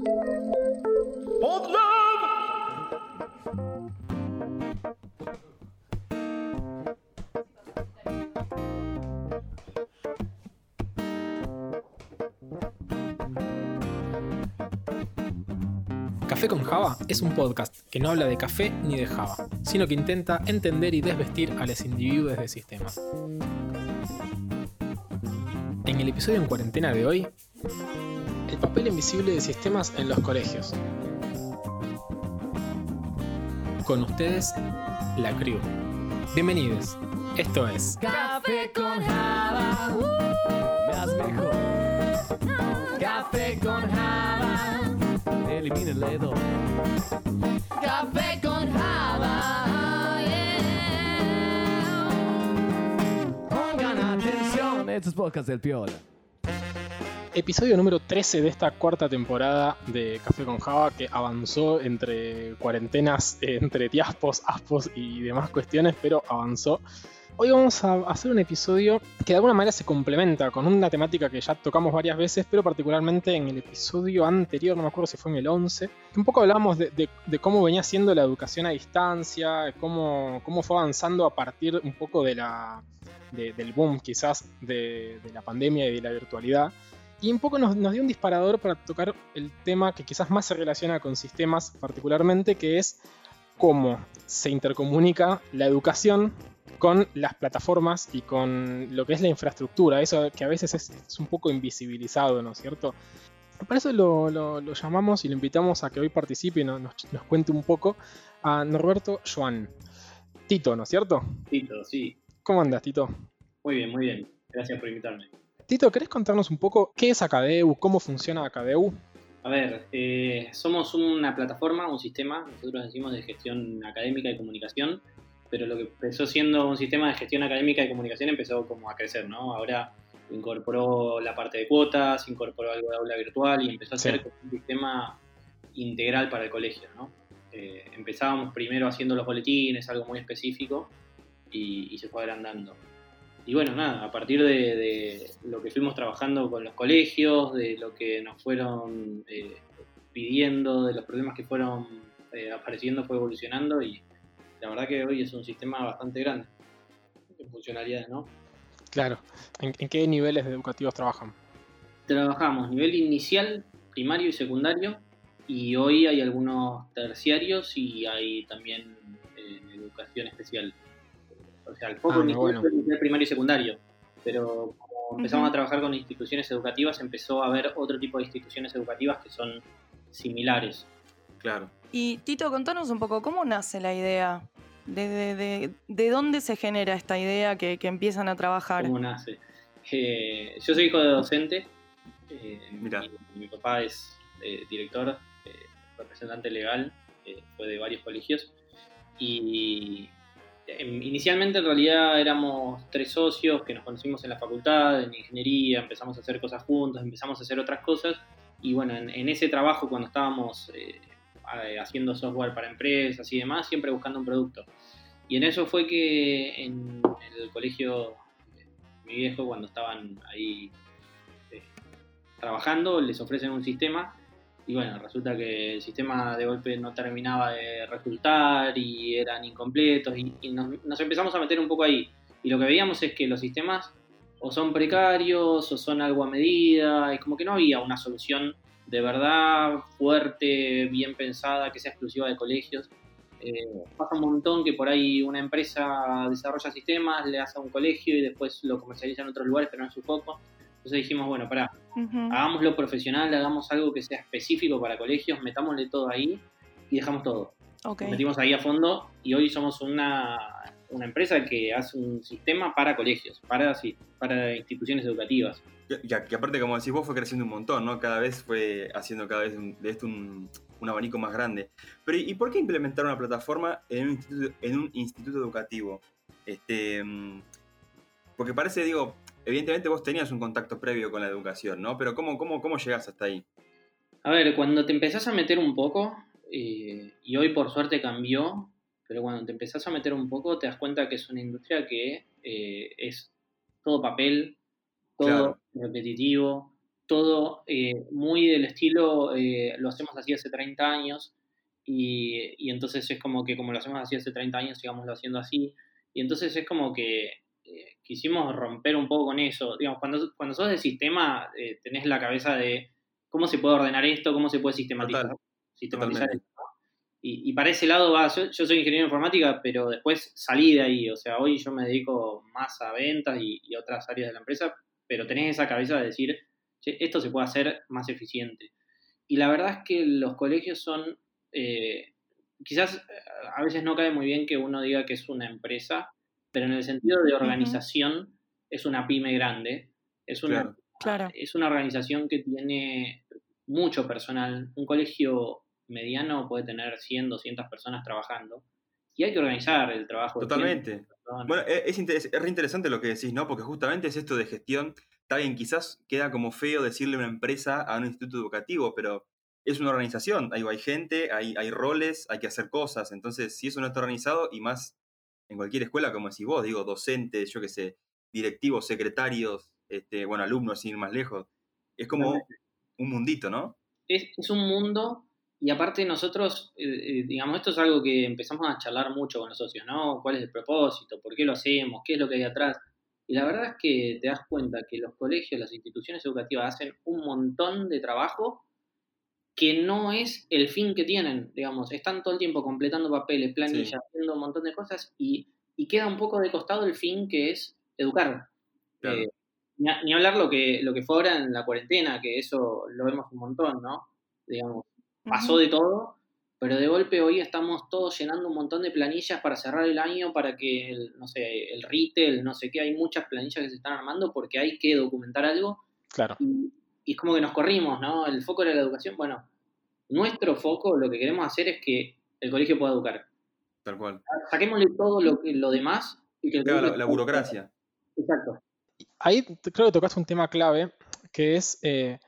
Café con Java es un podcast que no habla de café ni de Java, sino que intenta entender y desvestir a los individuos de sistemas. En el episodio en cuarentena de hoy, papel invisible de sistemas en los colegios. Con ustedes, la crew. Bienvenidos. Esto es Café con Java, uh, más mejor. Café con Java, elimina el dedo. Café con Java, yeah. Pongan atención, estos podcasts del Piola. Episodio número 13 de esta cuarta temporada de Café con Java que avanzó entre cuarentenas, entre tiaspos, aspos y demás cuestiones, pero avanzó. Hoy vamos a hacer un episodio que de alguna manera se complementa con una temática que ya tocamos varias veces, pero particularmente en el episodio anterior, no me acuerdo si fue en el 11, que un poco hablamos de, cómo venía siendo la educación a distancia, cómo, cómo fue avanzando a partir un poco de la, de- del boom quizás de la pandemia y de la virtualidad. Y un poco nos, nos dio un disparador para tocar el tema que quizás más se relaciona con sistemas particularmente, que es cómo se intercomunica la educación con las plataformas y con lo que es la infraestructura, eso que a veces es, es un poco invisibilizado, ¿no es cierto? Para eso lo, lo- lo llamamos y lo invitamos a que hoy participe y no- nos, nos cuente un poco a Norberto Joan. Tito, ¿no es cierto? Tito, sí. ¿Cómo andas, Tito? Muy bien, muy bien. Gracias por invitarme. Tito, ¿querés contarnos un poco qué es Acadeu, cómo funciona Acadeu? A ver, eh, somos una plataforma, un sistema, nosotros decimos de gestión académica y comunicación, pero lo que empezó siendo un sistema de gestión académica y comunicación empezó como a crecer, ¿no? Ahora incorporó la parte de cuotas, incorporó algo de aula virtual y empezó a ser Sí. como un sistema integral para el colegio, ¿no? Eh, empezábamos primero haciendo los boletines, algo muy específico, y, y se fue agrandando. Y bueno, nada, a partir de, de lo que fuimos trabajando con los colegios, de lo que nos fueron eh, pidiendo, de los problemas que fueron eh, apareciendo, fue evolucionando y la verdad que hoy es un sistema bastante grande de funcionalidades, ¿no? Claro. ¿En, en qué niveles educativos trabajan? Trabajamos nivel inicial, primario y secundario, y hoy hay algunos terciarios y hay también eh, educación especial. O sea, el foco Ah, bueno. fue nivel primario y secundario, pero como empezamos a trabajar con instituciones educativas, empezó a haber otro tipo de instituciones educativas que son similares. Claro. Y Tito, contanos un poco, ¿cómo nace la idea? ¿De, de- de- de dónde se genera esta idea que, que empiezan a trabajar? cómo nace. Eh, yo soy hijo de docente. eh, Mirá. Mi, mi papá es eh, director, eh, representante legal, eh, fue de varios colegios. Y inicialmente en realidad éramos tres socios que nos conocimos en la facultad, en ingeniería, empezamos a hacer cosas juntos, empezamos a hacer otras cosas. Y bueno, en, ese trabajo cuando estábamos eh, haciendo software para empresas y demás, siempre buscando un producto. Y en eso fue que en el colegio mi viejo, cuando estaban ahí eh, trabajando, les ofrecen un sistema y bueno, resulta que el sistema de golpe no terminaba de resultar y eran incompletos y, nos, empezamos a meter un poco ahí. Y lo que veíamos es que los sistemas o son precarios o son algo a medida, es como que no había una solución de verdad fuerte, bien pensada, que sea exclusiva de colegios. Eh, pasa un montón que por ahí una empresa desarrolla sistemas, le hace a un colegio y después lo comercializa en otros lugares, pero no es su foco. Entonces dijimos, bueno, pará, Hagámoslo profesional, hagamos algo que sea específico para colegios, metámosle todo ahí y dejamos todo. Ok. Nos metimos ahí a fondo y hoy somos una, una empresa que hace un sistema para colegios, para, sí, para instituciones educativas. Que, aparte, como decís vos, fue creciendo un montón, ¿no? Cada vez fue haciendo cada vez un- de esto un, un abanico más grande. Pero, ¿y por qué implementar una plataforma en un instituto, en un instituto educativo? Este, mm, porque parece, digo, evidentemente vos tenías un contacto previo con la educación, ¿no? Pero ¿cómo, cómo, cómo llegás hasta ahí? A ver, cuando te empezás a meter un poco, eh, y hoy por suerte cambió, pero cuando te empezás a meter un poco te das cuenta que es una industria que eh, es todo papel, todo Claro. repetitivo, todo eh, muy del estilo, lo hacemos así hace 30 años, y, y entonces es como que como lo hacemos así hace 30 años, sigámoslo haciendo así, y entonces es como que quisimos romper un poco con eso. Digamos, cuando, cuando sos de sistema, eh, tenés la cabeza de cómo se puede ordenar esto, cómo se puede sistematizar, Total, sistematizar esto. Y, y para ese lado va, yo, yo soy ingeniero de informática, pero después salí de ahí. O sea, hoy yo me dedico más a ventas y, y otras áreas de la empresa, pero tenés esa cabeza de decir, "Che, esto se puede hacer más eficiente. Y la verdad es que los colegios son, eh, quizás eh, a veces no cae muy bien que uno diga que es una empresa, pero en el sentido de organización es una pyme grande, es una, Claro. Claro. es una organización que tiene mucho personal. Un colegio mediano puede tener 100, 200 personas trabajando y hay que organizar el trabajo. de 100 Totalmente. Bueno, e, es, es, interes- es re interesante lo que decís, ¿no? Porque justamente es esto de gestión. Está bien, quizás queda como feo decirle una empresa a un instituto educativo, pero es una organización. Ahí hay gente, hay, hay roles, hay que hacer cosas. Entonces, si eso no está organizado, y más en cualquier escuela, como decís vos, digo, docentes, yo qué sé, directivos, secretarios, este, bueno, alumnos, sin ir más lejos, es como un mundito, ¿no? es, es un mundo y aparte nosotros, eh, eh, digamos, esto es algo que empezamos a charlar mucho con los socios, ¿no? ¿Cuál es el propósito? ¿Por qué lo hacemos? ¿Qué es lo que hay atrás? Y la verdad es que te das cuenta que los colegios, las instituciones educativas hacen un montón de trabajo que no es el fin que tienen, digamos, están todo el tiempo completando papeles, planillas, Sí. haciendo un montón de cosas y, y queda un poco de costado el fin que es educar. Claro. Eh, ni, a- ni hablar lo que, lo que fue ahora en la cuarentena, que eso lo vemos un montón, ¿no? Digamos, pasó de todo, pero de golpe hoy estamos todos llenando un montón de planillas para cerrar el año, para que, el, no sé, el retail, no sé qué, hay muchas planillas que se están armando porque hay que documentar algo Claro. y, y es como que nos corrimos, ¿no? El foco era la educación. Bueno, nuestro foco, lo que queremos hacer es que el colegio pueda educar. Tal cual. Saquémosle todo lo, que- lo demás y que el Claro, la, colegio la burocracia. Exacto. Ahí creo que tocaste un tema clave, que es, eh,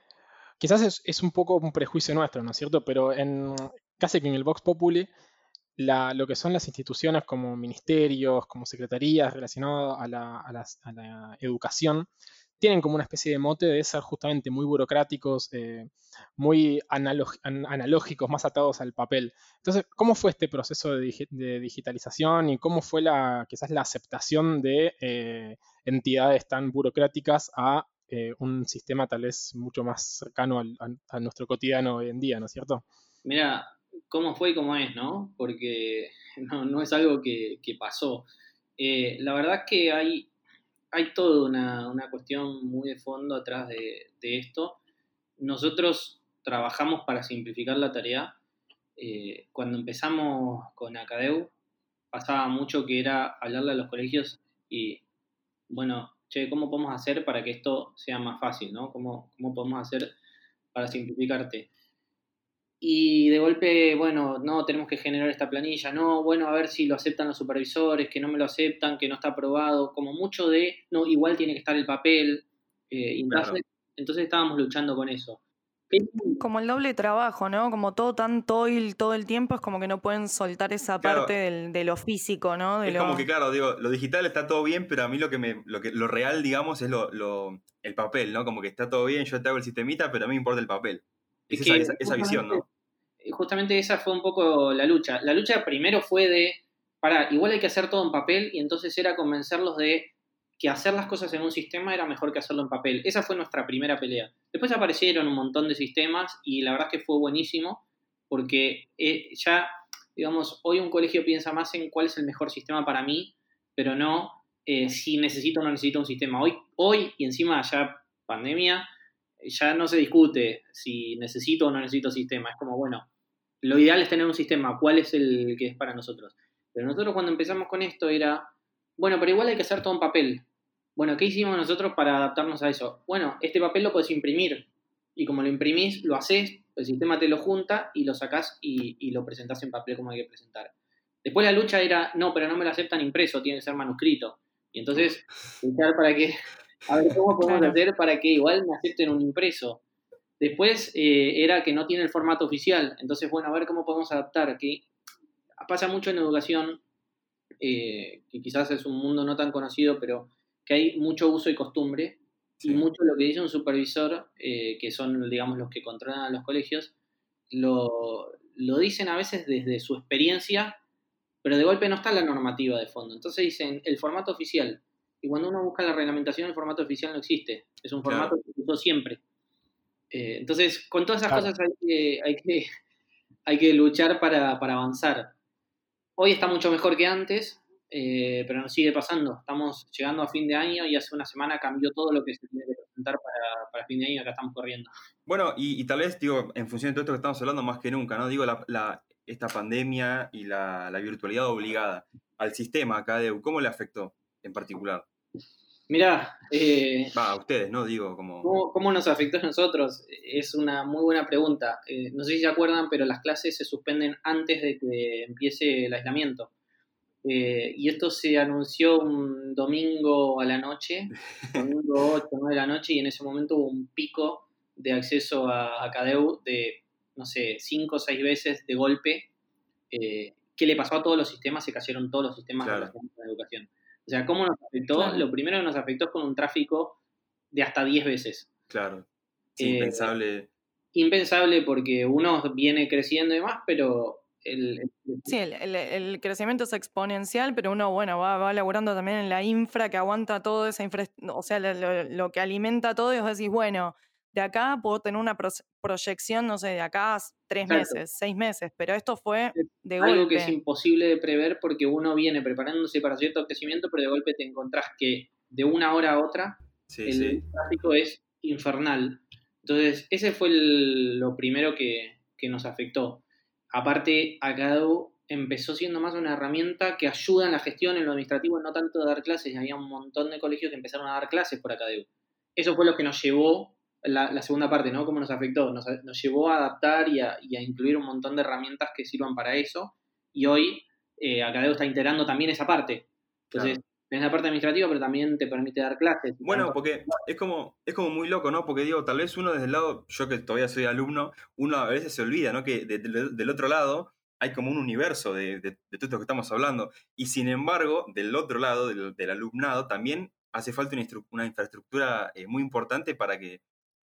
quizás es, es un poco un prejuicio nuestro, ¿no es cierto? Pero en casi que en el Vox Populi, la- lo que son las instituciones como ministerios, como secretarías relacionadas a la, a la educación, tienen como una especie de mote de ser justamente muy burocráticos, eh, muy analógicos, más atados al papel. Entonces, ¿cómo fue este proceso de, digi- de digitalización y cómo fue la, quizás la aceptación de eh, entidades tan burocráticas a eh, un sistema tal vez mucho más cercano al- a, nuestro cotidiano hoy en día, ¿no es cierto? Mira, cómo fue y cómo es, ¿no? Porque no, es algo que, que pasó. La verdad que hay, hay toda una, cuestión muy de fondo atrás de, esto. Nosotros trabajamos para simplificar la tarea. Eh, cuando empezamos con Acadeu, pasaba mucho que era hablarle a los colegios y, bueno, che, ¿cómo podemos hacer para que esto sea más fácil, ¿no? ¿Cómo, cómo podemos hacer para simplificarte? Y de golpe, bueno, no, tenemos que generar esta planilla, no, bueno, a ver si lo aceptan los supervisores, que no me lo aceptan, que no está aprobado, como mucho de, no, igual tiene que estar el papel. eh, y entonces, Claro. entonces estábamos luchando con eso. Como el doble trabajo, ¿no? Como todo tan toil todo el tiempo, es como que no pueden soltar esa Claro. parte del- de lo físico, ¿no? De Es lo... como que, claro, digo, lo digital está todo bien, pero a mí lo que me, lo que, lo real, digamos, es lo, lo- el papel, ¿no? Como que está todo bien, yo te hago el sistemita, pero a mí me importa el papel. Es, Es esa, que esa- esa visión, ¿no? Justamente- esa fue un poco la lucha. La lucha primero fue de, para, igual hay que hacer todo en papel, y entonces era convencerlos de que hacer las cosas en un sistema era mejor que hacerlo en papel. Esa fue nuestra primera pelea. Después aparecieron un montón de sistemas y la verdad es que fue buenísimo porque eh, ya, digamos, hoy un colegio piensa más en cuál es el mejor sistema para mí, pero no eh, si necesito o no necesito un sistema. Hoy, hoy y encima ya pandemia, ya no se discute si necesito o no necesito sistema. Es como, bueno, lo ideal es tener un sistema, cuál es el que es para nosotros. Pero nosotros cuando empezamos con esto era, bueno, pero igual hay que hacer todo en papel. Bueno, ¿qué hicimos nosotros para adaptarnos a eso? Bueno, este papel lo puedes imprimir. Y como lo imprimís, lo haces, el sistema te lo junta y lo sacás y, y lo presentás en papel como hay que presentar. Después la lucha era, no, pero no me lo aceptan impreso, tiene que ser manuscrito. Y entonces, luchar para que, a ver, ¿cómo podemos hacer para que igual me acepten un impreso? Después eh, era que no tiene el formato oficial. Entonces, bueno, a ver cómo podemos adaptar. Que pasa mucho en educación, eh, que quizás es un mundo no tan conocido, pero que hay mucho uso y costumbre. y mucho lo que dice un supervisor, eh, que son, digamos, los que controlan los colegios, lo, lo dicen a veces desde su experiencia, pero de golpe no está la normativa de fondo. Entonces dicen el formato oficial. Y cuando uno busca la reglamentación, el formato oficial no existe. Es un formato Claro. que se usó siempre. Eh, entonces, con todas esas Claro. cosas hay que, hay que, hay que luchar para, para avanzar. Hoy está mucho mejor que antes, eh, pero nos sigue pasando. Estamos llegando a fin de año y hace una semana cambió todo lo que se tiene que presentar para, para fin de año acá estamos corriendo. Bueno, y, y tal vez, digo, en función de todo esto que estamos hablando, más que nunca, ¿no? Digo, la, la- esta pandemia y la, la virtualidad obligada al sistema acá de ¿cómo le afectó en particular? Mirá, eh, Va, a ustedes, ¿no? Digo, como... ¿Cómo, cómo nos afectó a nosotros? Es una muy buena pregunta. Eh, no sé si se acuerdan, pero las clases se suspenden antes de que empiece el aislamiento. Eh, y esto se anunció un domingo a la noche, domingo 8 9 de la noche, y en ese momento hubo un pico de acceso a, a Cadeu de, no sé, 5 o 6 veces de golpe. Eh, ¿Qué le pasó a todos los sistemas? Se cayeron todos los sistemas Claro. con la educación. O sea, ¿cómo nos afectó? Claro. Lo primero que nos afectó es con un tráfico de hasta 10 veces. Claro. Eh, impensable. Impensable porque uno viene creciendo y demás, pero el, el- Sí, el, el- el crecimiento es exponencial, pero uno, bueno, va, va laburando también en la infra que aguanta toda esa infra, o sea, lo, lo- lo que alimenta todo, y vos decís, bueno, de acá puedo tener una proyección, no sé, de acá a tres Exacto. meses, seis meses, pero esto fue de algo golpe. que es imposible de prever porque uno viene preparándose para cierto crecimiento, pero de golpe te encontrás que de una hora a otra Sí, el sí. tráfico es infernal. Entonces, ese fue el- lo primero que, que nos afectó. Aparte, Acadu empezó siendo más una herramienta que ayuda en la gestión, en lo administrativo, no tanto de dar clases. y Había un montón de colegios que empezaron a dar clases por Acadu. Eso fue lo que nos llevó, la, la segunda parte, ¿no? Cómo nos afectó. Nos, nos llevó a adaptar y a, y a incluir un montón de herramientas que sirvan para eso. Y hoy, eh, Acadeu está integrando también esa parte. Entonces, Claro. tenés la parte administrativa, pero también te permite dar clases. Bueno, Tanto- porque es como, es como muy loco, ¿no? Porque digo, tal vez uno desde el lado, yo que todavía soy alumno, uno a veces se olvida, ¿no? Que de- de- del otro lado hay como un universo de, de- de todo esto que estamos hablando. Y sin embargo, del otro lado, del, del alumnado, también hace falta una infraestructura eh, muy importante para que,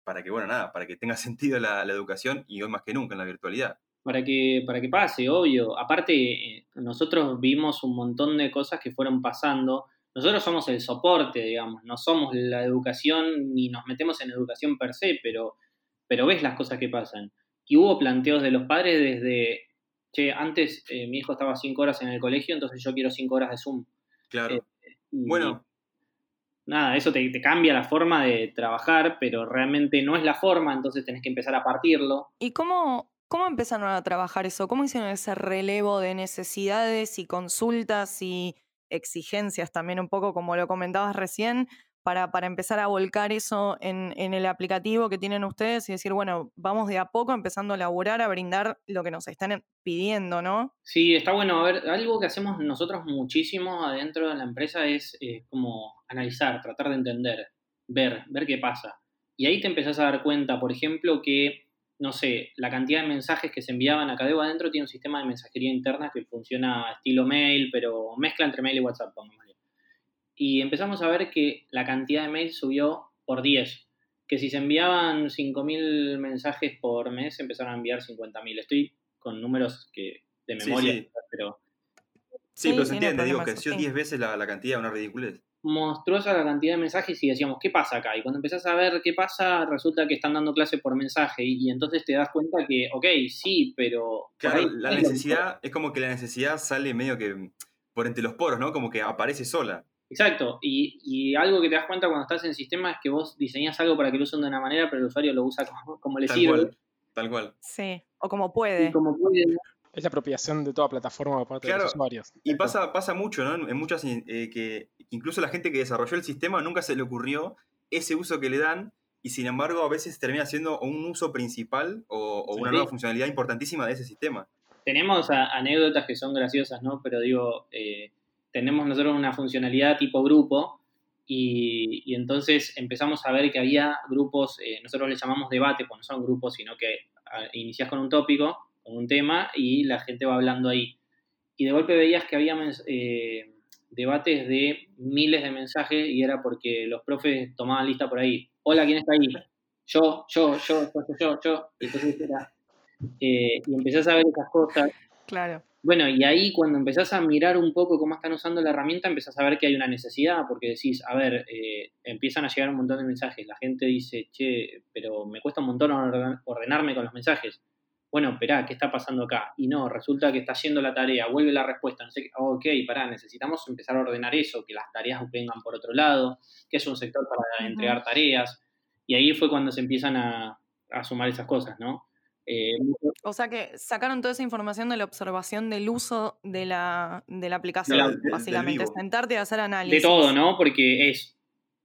para que, bueno, nada, para que tenga sentido la, la educación y hoy más que nunca en la virtualidad. para que, para que pase, obvio. Aparte, eh, nosotros vimos un montón de cosas que fueron pasando. Nosotros somos el soporte, digamos, no somos la educación ni nos metemos en educación per se, pero, pero ves las cosas que pasan. Y hubo planteos de los padres desde, che, antes eh, mi hijo estaba cinco horas en el colegio, entonces yo quiero cinco horas de Zoom. Claro. Eh, bueno, nada, eso te, cambia la forma de trabajar, pero realmente no es la forma, entonces tenés que empezar a partirlo. ¿Y cómo, cómo empezaron a trabajar eso? ¿Cómo hicieron ese relevo de necesidades y consultas y exigencias también un poco, como lo comentabas recién, para, para empezar a volcar eso en, en el aplicativo que tienen ustedes y decir, bueno, vamos de a poco empezando a laburar, a brindar lo que nos están pidiendo, ¿no? Sí, está bueno. A ver, algo que hacemos nosotros muchísimo adentro de la empresa es eh, como analizar, tratar de entender, ver, ver qué pasa. Y ahí te empezás a dar cuenta, por ejemplo, que, no sé, la cantidad de mensajes que se enviaban a Cadeo adentro tiene un sistema de mensajería interna que funciona estilo mail, pero mezcla entre mail y WhatsApp. Y empezamos a ver que la cantidad de mails subió por 10. Que si se enviaban 5.000 mensajes por mes, empezaron a enviar 50.000. Estoy con números que de memoria, sí. pero sí, sí, pero se entiende, digo, creció sí. 10 veces la, la cantidad, una ridiculez. monstruosa la cantidad de mensajes y decíamos, ¿qué pasa acá? Y cuando empezás a ver qué pasa, resulta que están dando clase por mensaje y, y entonces te das cuenta que, ok, sí, pero... Claro, ahí la necesidad, es como que la necesidad sale medio que por entre los poros, ¿no? Como que aparece sola. Exacto, y, y algo que te das cuenta cuando estás en sistema es que vos diseñás algo para que lo usen de una manera, pero el usuario lo usa como, como le Tal sirve. cual. Tal cual. Sí, o como puede. Y como puede. Es la apropiación de toda plataforma por parte de Claro. los usuarios. Y pasa, pasa mucho, ¿no? En en muchas eh, que incluso la gente que desarrolló el sistema nunca se le ocurrió ese uso que le dan y sin embargo a veces termina siendo un uso principal o, o una Sí. nueva funcionalidad importantísima de ese sistema. Tenemos a- anécdotas que son graciosas, ¿no? Pero digo, eh, tenemos nosotros una funcionalidad tipo grupo y, y entonces empezamos a ver que había grupos, eh, nosotros les llamamos debate, pues no son grupos, sino que ah, iniciás con un tópico, con un tema y la gente va hablando ahí. Y de golpe veías que había eh, debates de miles de mensajes y era porque los profes tomaban lista por ahí. Hola, ¿quién está ahí? Yo, yo, yo, yo, yo, yo. Y entonces era. eh, y empezás a ver esas cosas. Claro. Bueno, y ahí cuando empezás a mirar un poco cómo están usando la herramienta, empezás a ver que hay una necesidad, porque decís, a ver, eh, empiezan a llegar un montón de mensajes. La gente dice, che, pero me cuesta un montón orden- ordenarme con los mensajes. Bueno, esperá, ¿qué está pasando acá? Y no, resulta que está haciendo la tarea, vuelve la respuesta, no sé qué. Ok, pará, necesitamos empezar a ordenar eso, que las tareas vengan por otro lado, que es un sector para entregar tareas. Y ahí fue cuando se empiezan a, a sumar esas cosas, ¿no? Eh, O sea que sacaron toda esa información de la observación del uso de la, de la aplicación, del- del básicamente. Sentarte a hacer análisis. De todo, ¿no? Porque es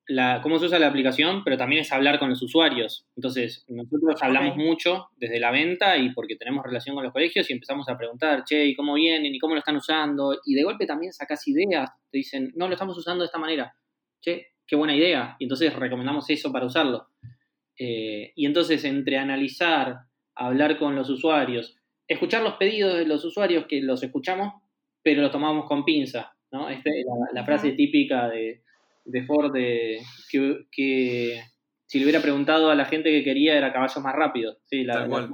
la, cómo se usa la aplicación, pero también es hablar con los usuarios. Entonces, nosotros hablamos mucho desde la venta y porque tenemos relación con los colegios y empezamos a preguntar, che, ¿y cómo vienen? ¿Y cómo lo están usando? Y de golpe también sacas ideas. Te dicen, no, lo estamos usando de esta manera. Che, qué buena idea. Y entonces recomendamos eso para usarlo. Eh, y entonces, entre analizar, hablar con los usuarios, escuchar los pedidos de los usuarios que los escuchamos, pero los tomamos con pinza, ¿no? Esta es la, la frase típica de, de Ford de que, que si le hubiera preguntado a la gente que quería era caballos más rápidos. Sí, la, Tal cual.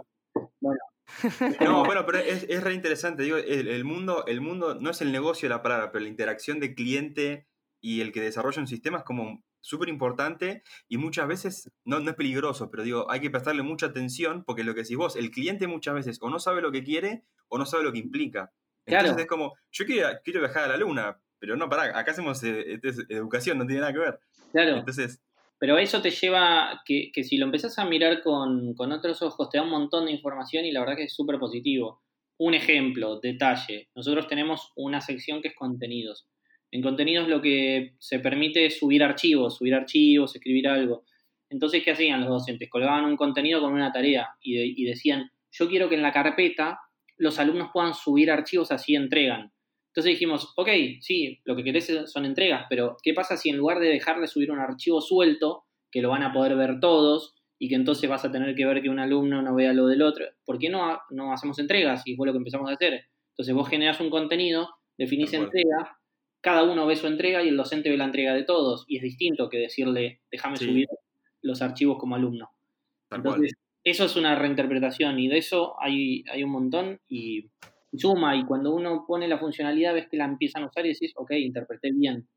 No, bueno, pero es, es re interesante. Digo, el, el mundo, el mundo no es el negocio de la palabra, pero la interacción de cliente y el que desarrolla un sistema es como súper importante y muchas veces no, no es peligroso, pero digo, hay que prestarle mucha atención porque lo que decís vos, el cliente muchas veces o no sabe lo que quiere o no sabe lo que implica. Entonces Claro. es como, yo quiero, quiero viajar a la luna, pero no, pará, acá hacemos eh, esto es educación, no tiene nada que ver. Claro, Entonces, pero eso te lleva, que, que si lo empezás a mirar con, con otros ojos, te da un montón de información y la verdad que es súper positivo. Un ejemplo, detalle. Nosotros tenemos una sección que es contenidos. En contenidos lo que se permite es subir archivos, subir archivos, escribir algo. Entonces, ¿qué hacían los docentes? Colgaban un contenido con una tarea y, de- y decían, yo quiero que en la carpeta los alumnos puedan subir archivos así entregan. Entonces dijimos, ok, sí, lo que querés son entregas, pero ¿qué pasa si en lugar de dejarle subir un archivo suelto, que lo van a poder ver todos, y que entonces vas a tener que ver que un alumno no vea lo del otro? ¿Por qué no, no hacemos entregas? Y fue lo que empezamos a hacer. Entonces vos generás un contenido, definís entrega, cada uno ve su entrega y el docente ve la entrega de todos, y es distinto que decirle, déjame Sí. subir los archivos como alumno. tal cual. Entonces, eso es una reinterpretación y de eso hay, hay un montón y suma y cuando uno pone la funcionalidad ves que la empiezan a usar y decís, ok, interpreté bien.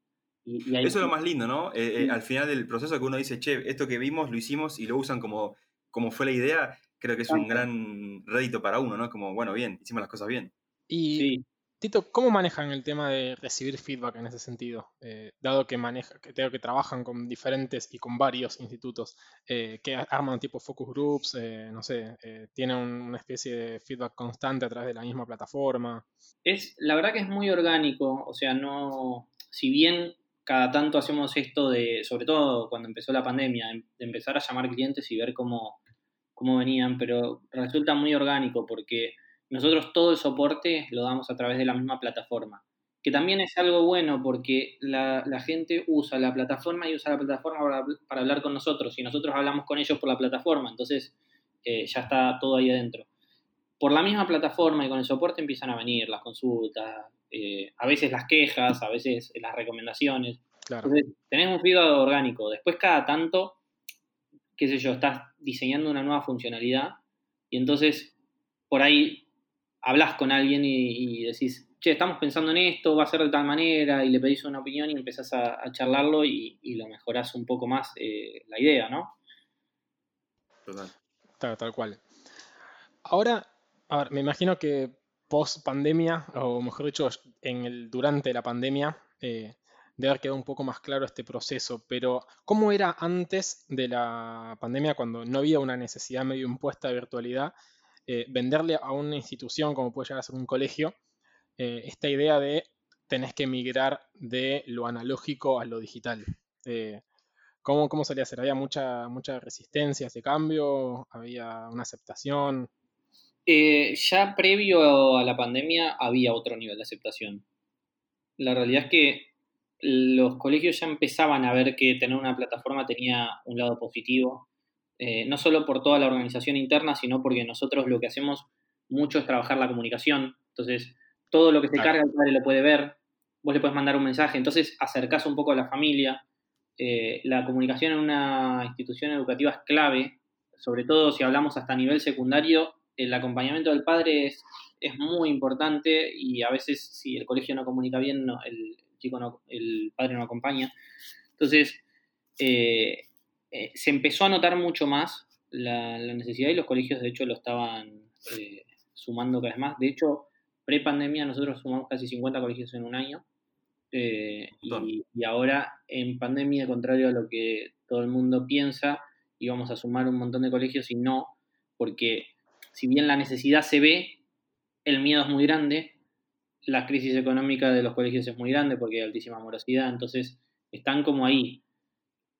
Y, y ahí- Eso es lo más lindo, ¿no? Eh, eh, al final del proceso que uno dice, che, esto que vimos lo hicimos y lo usan como, como fue la idea, creo que es un gran rédito para uno, ¿no? Como, bueno, bien, hicimos las cosas bien. Y Sí. ¿Cómo manejan el tema de recibir feedback en ese sentido? Eh, dado que maneja, que, que trabajan con diferentes y con varios institutos, eh, que arman tipo focus groups, eh, no sé, tienen un- una especie de feedback constante a través de la misma plataforma. Es, la verdad que es muy orgánico, o sea, no, si bien cada tanto hacemos esto de, sobre todo cuando empezó la pandemia, em- de empezar a llamar clientes y ver cómo, cómo venían, pero resulta muy orgánico porque nosotros todo el soporte lo damos a través de la misma plataforma, que también es algo bueno porque la, la gente usa la plataforma y usa la plataforma para, para hablar con nosotros y nosotros hablamos con ellos por la plataforma, entonces eh, ya está todo ahí adentro por la misma plataforma y con el soporte empiezan a venir las consultas, eh, a veces las quejas, a veces las recomendaciones. Claro. Entonces, tenés un feedback orgánico. Después, cada tanto, qué sé yo, estás diseñando una nueva funcionalidad y entonces por ahí hablas con alguien y, y decís, che, estamos pensando en esto, va a ser de tal manera, y le pedís una opinión y empezás a, a charlarlo y, y lo mejorás un poco más eh, la idea, ¿no? Total. Tal, tal cual. Ahora, a ver, me imagino que post pandemia, o mejor dicho, en el, durante la pandemia, eh, debe haber quedado un poco más claro este proceso, pero ¿cómo era antes de la pandemia cuando no había una necesidad medio impuesta de virtualidad? Eh, venderle a una institución como puede llegar a ser un colegio, eh, esta idea de tenés que migrar de lo analógico a lo digital. Eh, ¿cómo, ¿Cómo solía ser? ¿Había mucha, mucha resistencia a ese cambio? ¿Había una aceptación? Eh, ya previo a la pandemia había otro nivel de aceptación. La realidad es que los colegios ya empezaban a ver que tener una plataforma tenía un lado positivo, eh, no solo por toda la organización interna, sino porque nosotros lo que hacemos mucho es trabajar la comunicación. Entonces, todo lo que se Claro. carga el padre lo puede ver, vos le puedes mandar un mensaje, entonces acercás un poco a la familia. Eh, la comunicación en una institución educativa es clave, sobre todo si hablamos hasta nivel secundario, el acompañamiento del padre es, es muy importante y a veces si el colegio no comunica bien, no, el chico no, el padre no acompaña. Entonces, eh, eh, se empezó a notar mucho más la, la, necesidad y los colegios de hecho lo estaban eh, sumando cada vez más. De hecho, pre-pandemia nosotros sumamos casi 50 colegios en un año. Eh, y, y, ahora en pandemia, contrario a lo que todo el mundo piensa, íbamos a sumar un montón de colegios y no, porque si bien la necesidad se ve, el miedo es muy grande, la crisis económica de los colegios es muy grande porque hay altísima morosidad, entonces están como ahí.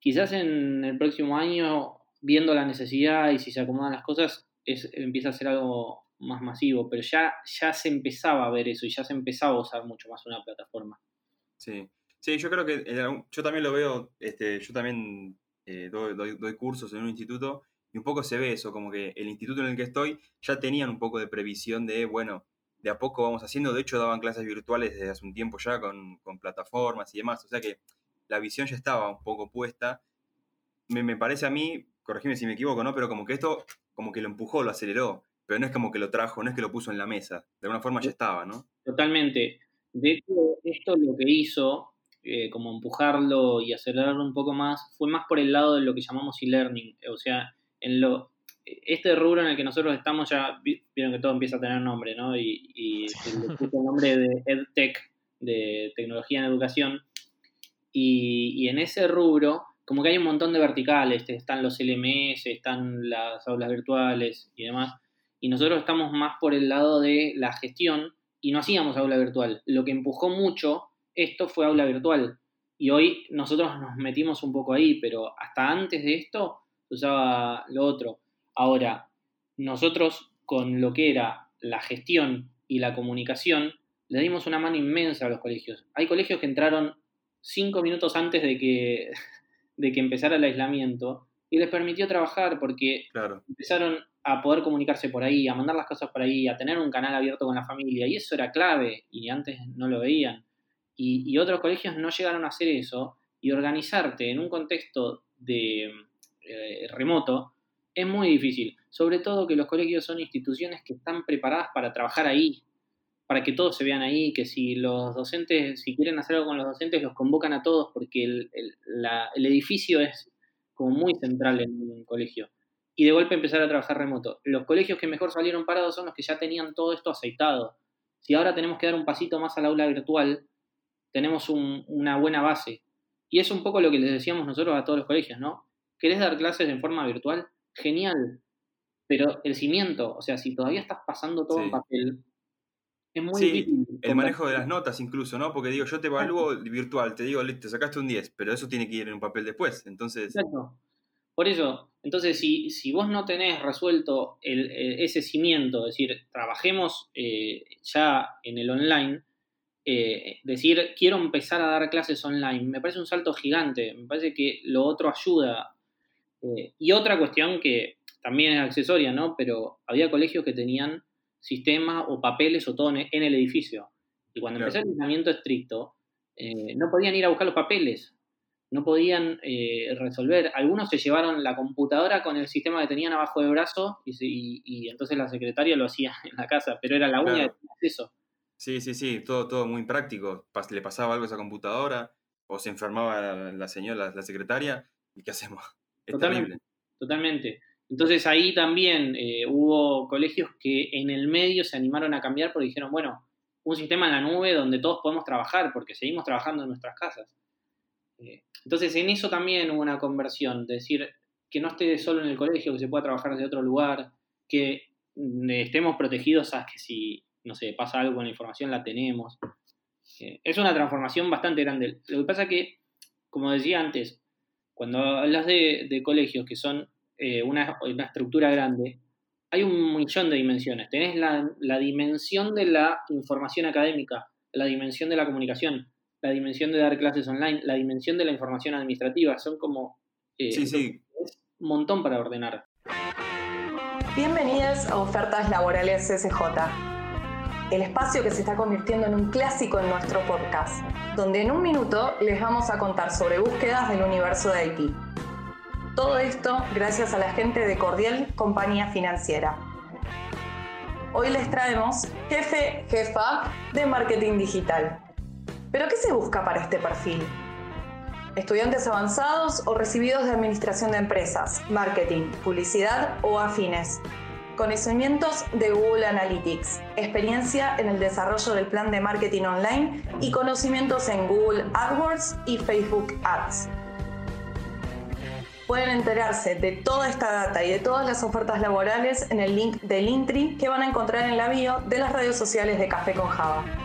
Quizás en el próximo año, viendo la necesidad y si se acomodan las cosas, empieza a ser algo más masivo, pero ya, ya se empezaba a ver eso y ya se empezaba a usar mucho más una plataforma. Sí, sí yo creo que yo también lo veo, este, yo también eh, doy, doy cursos en un instituto y un poco se ve eso, como que el instituto en el que estoy ya tenían un poco de previsión de, bueno, de a poco vamos haciendo, de hecho daban clases virtuales desde hace un tiempo ya con, con plataformas y demás, o sea que la visión ya estaba un poco puesta. Me, me, parece a mí, corregime si me equivoco, ¿no? Pero como que esto, como que lo empujó, lo aceleró, pero no es como que lo trajo, no es que lo puso en la mesa, de alguna forma ya estaba, ¿no? Totalmente. De hecho, esto lo que hizo, eh, como empujarlo y acelerarlo un poco más, fue más por el lado de lo que llamamos e-learning, o sea, en lo, este rubro en el que nosotros estamos ya vieron que todo empieza a tener nombre, ¿no? Y, y le puso el nombre de EdTech, de tecnología en educación. Y, en ese rubro, como que hay un montón de verticales, están los LMS, están las aulas virtuales y demás. Y nosotros estamos más por el lado de la gestión y no hacíamos aula virtual. Lo que empujó mucho esto fue aula virtual. Y hoy nosotros nos metimos un poco ahí, pero hasta antes de esto usaba lo otro. Ahora, nosotros con lo que era la gestión y la comunicación, le dimos una mano inmensa a los colegios. Hay colegios que entraron cinco minutos antes de que, de que empezara el aislamiento y les permitió trabajar porque claro. empezaron a poder comunicarse por ahí, a mandar las cosas por ahí, a tener un canal abierto con la familia y eso era clave y antes no lo veían. Y, y otros colegios no llegaron a hacer eso y organizarte en un contexto de eh, remoto es muy difícil, sobre todo que los colegios son instituciones que están preparadas para trabajar ahí, para que todos se vean ahí, que si los docentes, si quieren hacer algo con los docentes, los convocan a todos porque el, el, la, el edificio es como muy central en un colegio. Y de golpe empezar a trabajar remoto. Los colegios que mejor salieron parados son los que ya tenían todo esto aceitado. Si ahora tenemos que dar un pasito más al aula virtual, tenemos un, una buena base. Y es un poco lo que les decíamos nosotros a todos los colegios, ¿no? ¿Querés dar clases en forma virtual? genial. Pero el cimiento, o sea, si todavía estás pasando todo sí. en papel, es muy sí, difícil. El manejo de las notas incluso, ¿no? Porque digo, yo te evalúo virtual, te digo, te sacaste un 10, pero eso tiene que ir en un papel después. Entonces. Exacto. Por eso, entonces, si, si vos no tenés resuelto el, ese cimiento, es decir, trabajemos eh, ya en el online, eh, decir, quiero empezar a dar clases online, me parece un salto gigante, me parece que lo otro ayuda eh, y otra cuestión que también es accesoria, ¿no? Pero había colegios que tenían sistemas o papeles o todo en el edificio. Y cuando claro. empezó el aislamiento estricto, eh, no podían ir a buscar los papeles, no podían eh, resolver. Algunos se llevaron la computadora con el sistema que tenían abajo del brazo y, y, y entonces la secretaria lo hacía en la casa, pero era la única claro. acceso. Sí, sí, sí, todo, todo muy práctico. Le pasaba algo a esa computadora o se enfermaba la, la señora, la, la secretaria, ¿y qué hacemos? Es totalmente, terrible. Totalmente. Entonces ahí también eh, hubo colegios que en el medio se animaron a cambiar porque dijeron, bueno, un sistema en la nube donde todos podemos trabajar porque seguimos trabajando en nuestras casas. Eh, entonces en eso también hubo una conversión, de decir que no esté solo en el colegio, que se pueda trabajar desde otro lugar, que mm, estemos protegidos a que si, no sé, pasa algo con la información la tenemos. Eh, es una transformación bastante grande. Lo que pasa que, como decía antes, cuando hablas de, de colegios que son eh, una, una, estructura grande, hay un millón de dimensiones. Tenés la, la, dimensión de la información académica, la dimensión de la comunicación, la dimensión de dar clases online, la dimensión de la información administrativa. Son como eh, sí, sí. un montón para ordenar. Bienvenidos a Ofertas Laborales SJ. el espacio que se está convirtiendo en un clásico en nuestro podcast, donde en un minuto les vamos a contar sobre búsquedas del universo de Haití. Todo esto gracias a la gente de Cordial Compañía Financiera. Hoy les traemos jefe, jefa de marketing digital. ¿Pero qué se busca para este perfil? estudiantes avanzados o recibidos de administración de empresas, marketing, publicidad o afines. Conocimientos de Google Analytics, experiencia en el desarrollo del plan de marketing online y conocimientos en Google AdWords y Facebook Ads. Pueden enterarse de toda esta data y de todas las ofertas laborales en el link de Linktree que van a encontrar en la bio de las redes sociales de Café con Java.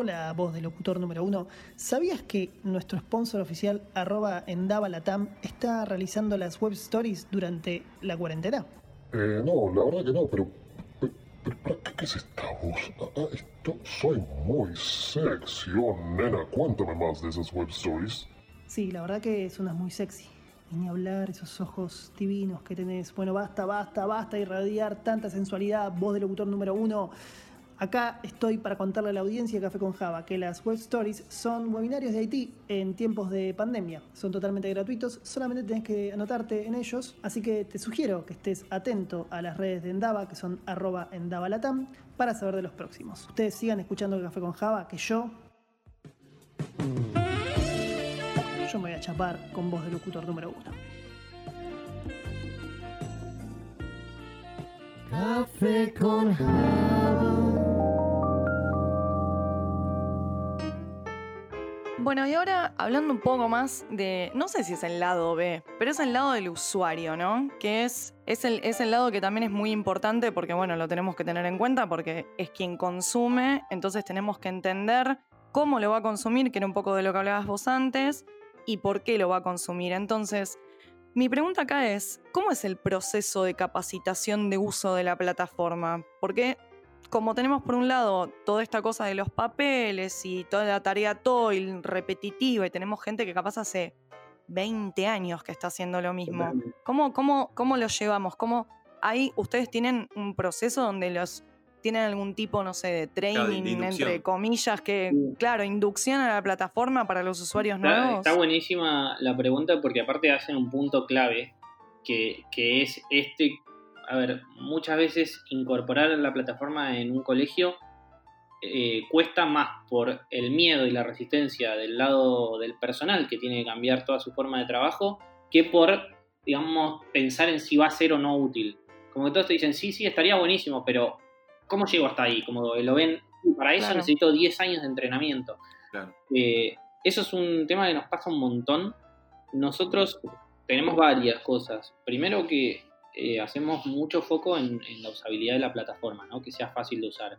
Hola, voz del locutor número uno. ¿Sabías que nuestro sponsor oficial, arroba Endavalatam, está realizando las web stories durante la cuarentena? Eh, no, la verdad que no, pero. pero, pero ¿para qué, es esta voz? Ah, ah, esto, soy muy sexy, oh nena, cuéntame más de esas web stories. Sí, la verdad que suenas muy sexy. Y ni hablar, esos ojos divinos que tenés. Bueno, basta, basta, basta irradiar tanta sensualidad, voz del locutor número uno. Acá estoy para contarle a la audiencia de Café con Java que las web stories son webinarios de Haití en tiempos de pandemia. Son totalmente gratuitos, solamente tenés que anotarte en ellos. Así que te sugiero que estés atento a las redes de Endava, que son arroba endavalatam, para saber de los próximos. Ustedes sigan escuchando Café con Java, que yo... Yo me voy a chapar con voz de locutor número uno. Café con Bueno, y ahora hablando un poco más de, no sé si es el lado B, pero es el lado del usuario, ¿no? Que es, es, el, es el lado que también es muy importante porque, bueno, lo tenemos que tener en cuenta porque es quien consume, entonces tenemos que entender cómo lo va a consumir, que era un poco de lo que hablabas vos antes, y por qué lo va a consumir. Entonces, mi pregunta acá es, ¿cómo es el proceso de capacitación de uso de la plataforma? Porque como tenemos por un lado toda esta cosa de los papeles y toda la tarea toil repetitiva y tenemos gente que capaz hace 20 años que está haciendo lo mismo. ¿cómo, cómo, cómo lo llevamos? ¿Cómo ahí ustedes tienen un proceso donde los tienen algún tipo, no sé, de training, de entre comillas, que, claro, inducción a la plataforma para los usuarios Está, nuevos? está buenísima la pregunta porque aparte hacen un punto clave que, que es este, a ver, muchas veces incorporar la plataforma en un colegio eh, cuesta más por el miedo y la resistencia del lado del personal que tiene que cambiar toda su forma de trabajo que por, digamos, pensar en si va a ser o no útil. Como que todos te dicen, sí, sí, estaría buenísimo, pero ¿cómo llego hasta ahí? Como lo ven, para eso Claro. necesito 10 años de entrenamiento. Claro. Eh, eso es un tema que nos pasa un montón. Nosotros tenemos varias cosas. Primero que eh, hacemos mucho foco en, en la usabilidad de la plataforma, ¿no? que sea fácil de usar,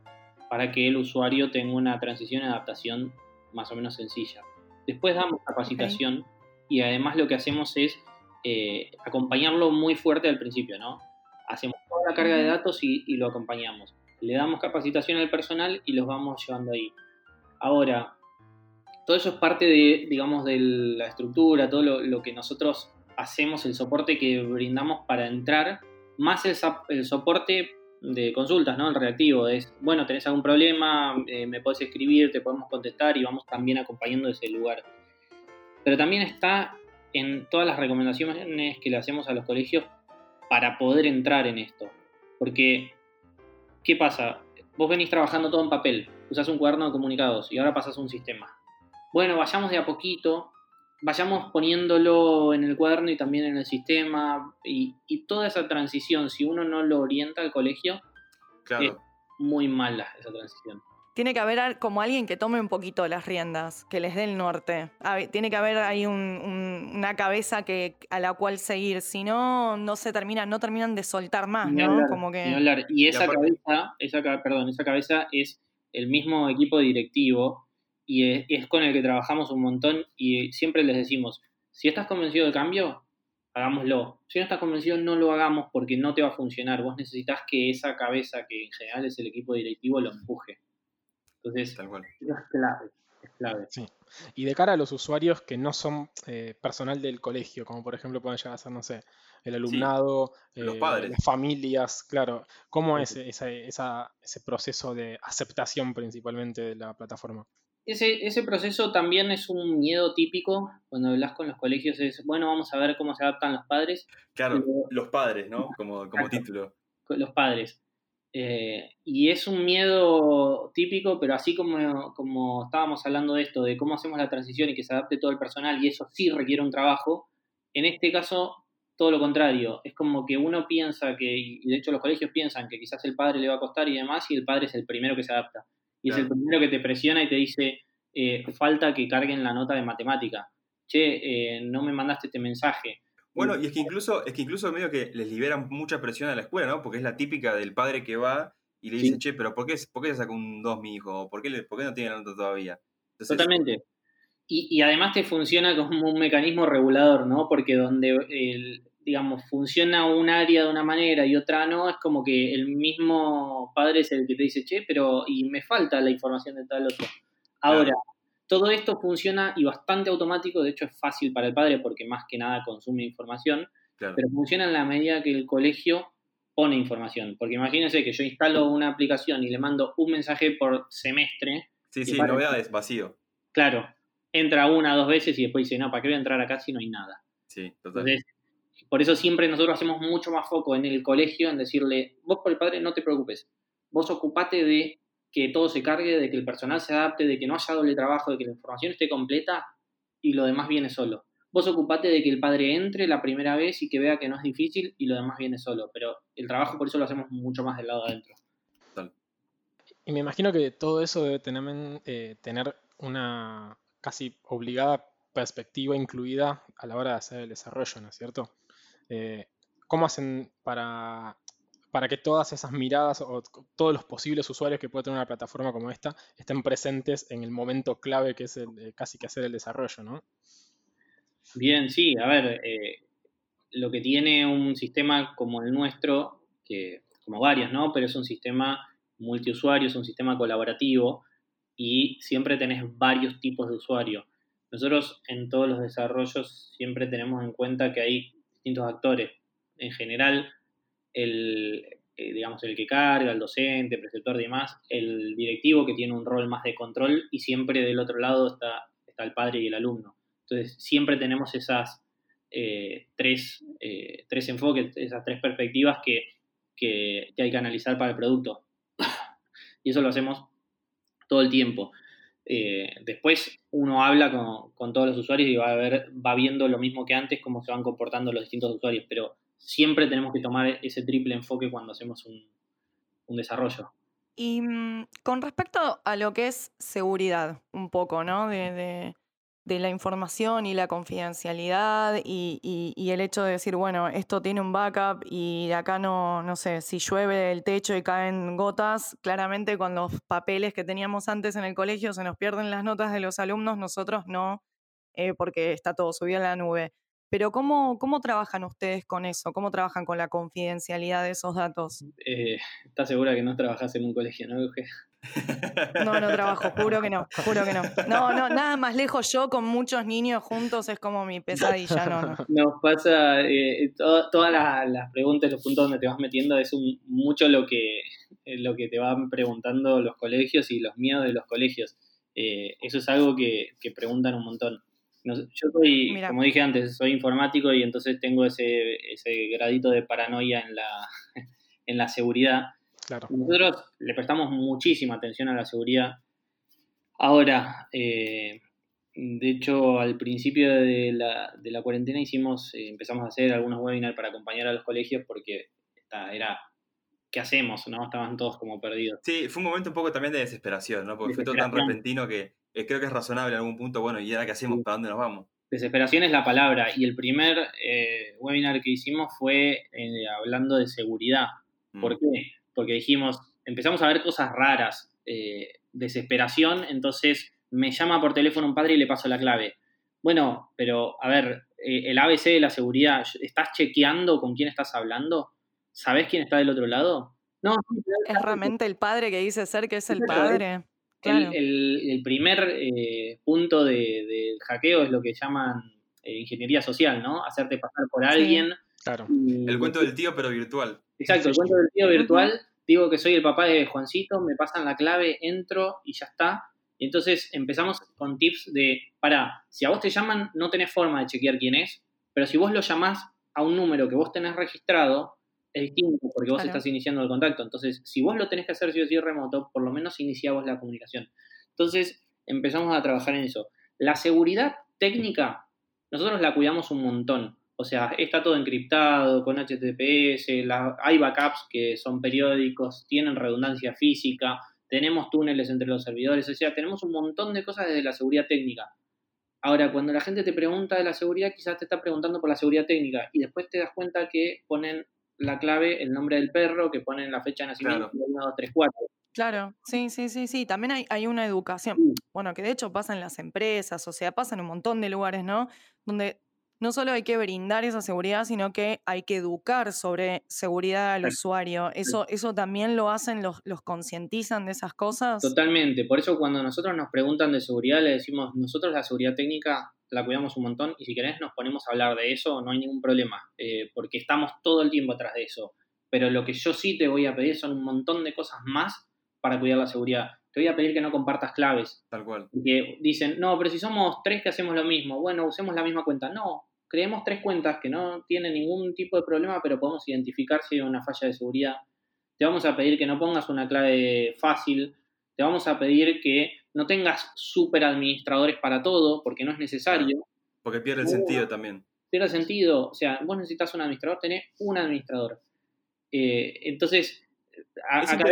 para que el usuario tenga una transición y adaptación más o menos sencilla. Después damos capacitación y además lo que hacemos es eh, acompañarlo muy fuerte al principio, ¿no? Hacemos toda la carga de datos y, y lo acompañamos. Le damos capacitación al personal y los vamos llevando ahí. Ahora, todo eso es parte de, digamos, de la estructura, todo lo, lo que nosotros hacemos, el soporte que brindamos para entrar, más el, el soporte de consultas, ¿no? El reactivo es, bueno, tenés algún problema, eh, me podés escribir, te podemos contestar y vamos también acompañando ese lugar. Pero también está en todas las recomendaciones que le hacemos a los colegios para poder entrar en esto. Porque, ¿qué pasa? Vos venís trabajando todo en papel, usás un cuaderno de comunicados y ahora pasás un sistema. Bueno, vayamos de a poquito, vayamos poniéndolo en el cuaderno y también en el sistema y, y toda esa transición, si uno no lo orienta al colegio, Claro. Eh, muy mala esa transición. Tiene que haber como alguien que tome un poquito las riendas, que les dé el norte. A ver, tiene que haber ahí un- un- una cabeza que, a la cual seguir. Si no, no se termina, no terminan de soltar más, ¿no? hablar, como ni que. hablar. Y esa aparte- cabeza, esa, perdón, esa cabeza es el mismo equipo directivo y es, es con el que trabajamos un montón y siempre les decimos, si estás convencido del cambio, hagámoslo. Si no estás convencido, no lo hagamos porque no te va a funcionar. Vos necesitas que esa cabeza, que en general es el equipo directivo, lo empuje. Entonces, Tal cual. eso es clave. Es clave. Sí. Y de cara a los usuarios que no son eh, personal del colegio, como por ejemplo pueden llegar a ser, no sé, el alumnado, los eh, padres. las familias, claro. ¿Cómo es Sí. esa- esa- ese proceso de aceptación principalmente de la plataforma? Ese, ese proceso también es un miedo típico cuando hablas con los colegios. Es, bueno, vamos a ver cómo se adaptan los padres. Claro, Pero- los padres, ¿no? Como, como título. los padres. Eh, y es un miedo típico, pero así como, como estábamos hablando de esto, de cómo hacemos la transición y que se adapte todo el personal, y eso sí requiere un trabajo, en este caso todo lo contrario. Es como que uno piensa que, y de hecho los colegios piensan que quizás el padre le va a costar y demás, y el padre es el primero que se adapta. Y es el primero que te presiona y te dice, eh, falta que carguen la nota de matemática. Che, eh, no me mandaste este mensaje. Bueno, y es que incluso, es que incluso medio que les liberan mucha presión a la escuela, ¿no? Porque es la típica del padre que va y le Sí. dice, che, pero ¿por qué, por qué sacó un 2 mi hijo? ¿Por qué, le- por qué no tiene la nota todavía? Entonces, Totalmente. Y, y además te funciona como un mecanismo regulador, ¿no? Porque donde, el, digamos, funciona un área de una manera y otra no, es como que el mismo padre es el que te dice, che, pero y me falta la información de tal otro. Ahora, todo esto funciona y bastante automático, de hecho es fácil para el padre porque más que nada consume información, Claro. pero funciona en la medida que el colegio pone información. Porque imagínense que yo instalo una aplicación y le mando un mensaje por semestre, Sí, sí, novedades, vacío. Claro, entra una, dos veces y después dice, no, ¿para qué voy a entrar acá si no hay nada? Sí, total. Entonces, por eso siempre nosotros hacemos mucho más foco en el colegio, en decirle, vos por el padre no te preocupes, vos ocupate de que todo se cargue, de que el personal se adapte, de que no haya doble trabajo, de que la información esté completa y lo demás viene solo. Vos ocupate de que el padre entre la primera vez y que vea que no es difícil y lo demás viene solo, pero el trabajo por eso lo hacemos mucho más del lado de adentro. Y me imagino que todo eso debe tener, eh, tener una casi obligada perspectiva incluida a la hora de hacer el desarrollo, ¿no es cierto? Eh, ¿Cómo hacen para, para que todas esas miradas o todos los posibles usuarios que puede tener una plataforma como esta estén presentes en el momento clave que es el, eh, casi que hacer el desarrollo, ¿no? Bien, sí, a ver, eh, lo que tiene un sistema como el nuestro, que como varios, ¿no? Pero es un sistema multiusuario, es un sistema colaborativo y siempre tenés varios tipos de usuario. Nosotros en todos los desarrollos siempre tenemos en cuenta que hay distintos actores. En general, el, eh, digamos, el que carga, el docente, el preceptor y demás, el directivo que tiene un rol más de control y siempre del otro lado está, está el padre y el alumno. Entonces, siempre tenemos esas eh, tres, eh, tres enfoques, esas tres perspectivas que, que, que hay que analizar para el producto. y eso lo hacemos todo el tiempo. Eh, después uno habla con, todos los usuarios y va, a ver, va viendo lo mismo que antes, cómo se van comportando los distintos usuarios, pero siempre tenemos que tomar ese triple enfoque cuando hacemos un, desarrollo. Y mmm, con respecto a lo que es seguridad, un poco, ¿no? De, de la información y la confidencialidad y, y, y, el hecho de decir, bueno, esto tiene un backup y acá no, no sé, si llueve el techo y caen gotas, claramente con los papeles que teníamos antes en el colegio se nos pierden las notas de los alumnos, nosotros no, eh, porque está todo subido a la nube. Pero ¿cómo, ¿cómo trabajan ustedes con eso? ¿Cómo trabajan con la confidencialidad de esos datos? Eh, ¿Estás segura que no trabajas en un colegio, no, Euge? No, no trabajo, juro que no, juro que no. No, no, nada más lejos yo con muchos niños juntos es como mi pesadilla, no, no. Nos pasa, eh, to todas las, las, preguntas, los puntos donde te vas metiendo es un, mucho lo que, eh, lo que te van preguntando los colegios y los miedos de los colegios. Eh, eso es algo que, que preguntan un montón. No, yo soy, como dije antes, soy informático y entonces tengo ese, ese gradito de paranoia en la, en la seguridad. Claro. Nosotros le prestamos muchísima atención a la seguridad. Ahora, eh, de hecho, al principio de la, de la cuarentena hicimos, eh, empezamos a hacer algunos webinars para acompañar a los colegios porque era, ¿qué hacemos? ¿no? Estaban todos como perdidos. Sí, fue un momento un poco también de desesperación, ¿no? Porque fue todo tan repentino que eh, creo que es razonable en algún punto, bueno, ¿y ahora qué hacemos? ¿Para dónde nos vamos? Desesperación es la palabra y el primer eh, webinar que hicimos fue eh, hablando de seguridad. ¿Por mm. qué? Porque dijimos, empezamos a ver cosas raras, eh, desesperación, entonces me llama por teléfono un padre y le paso la clave. Bueno, pero a ver, eh, el ABC de la seguridad, ¿estás chequeando con quién estás hablando? ¿Sabés quién está del otro lado? No, Es realmente el padre que dice ser que es el padre. el, Claro. el- el primer eh, punto de- del hackeo es lo que llaman eh, ingeniería social, ¿no? Hacerte pasar por Sí. alguien. Claro. y- El cuento del tío, pero virtual. Exacto, el cuento del tío virtual. Digo que soy el papá de Juancito, me pasan la clave, entro y ya está. Y entonces empezamos con tips de, para, si a vos te llaman, no tenés forma de chequear quién es, pero si vos lo llamás a un número que vos tenés registrado, es distinto porque vos Claro. estás iniciando el contacto. Entonces, si vos lo tenés que hacer sí o sí remoto, por lo menos iniciamos la comunicación. Entonces, empezamos a trabajar en eso. La seguridad técnica, nosotros la cuidamos un montón. O sea, está todo encriptado con HTTPS, la- hay backups que son periódicos, tienen redundancia física, tenemos túneles entre los servidores, o sea, tenemos un montón de cosas desde la seguridad técnica. Ahora, cuando la gente te pregunta de la seguridad, quizás te está preguntando por la seguridad técnica y después te das cuenta que ponen la clave, el nombre del perro, que ponen la fecha de nacimiento, Claro. 1, 2, 3, 4. Claro, sí, sí, sí, sí. También hay, hay una educación, Sí. bueno, que de hecho pasa en las empresas, o sea, pasa en un montón de lugares, ¿no? Donde no solo hay que brindar esa seguridad, sino que hay que educar sobre seguridad al usuario. Eso, eso también lo hacen, los, los concientizan de esas cosas. Totalmente, por eso cuando nosotros nos preguntan de seguridad le decimos, nosotros la seguridad técnica la cuidamos un montón y si querés nos ponemos a hablar de eso, no hay ningún problema, eh, porque estamos todo el tiempo atrás de eso. Pero lo que yo sí te voy a pedir son un montón de cosas más para cuidar la seguridad. Te voy a pedir que no compartas claves, Tal cual. porque dicen, no, pero si somos tres que hacemos lo mismo, bueno, usemos la misma cuenta. No, creemos tres cuentas que no tienen ningún tipo de problema, pero podemos identificar si hay una falla de seguridad. Te vamos a pedir que no pongas una clave fácil. Te vamos a pedir que no tengas super administradores para todo, porque no es necesario. Porque pierde el Uh. sentido también. Tiene sentido. O sea, vos necesitas un administrador, tenés un administrador. Eh, entonces, a- Es acá-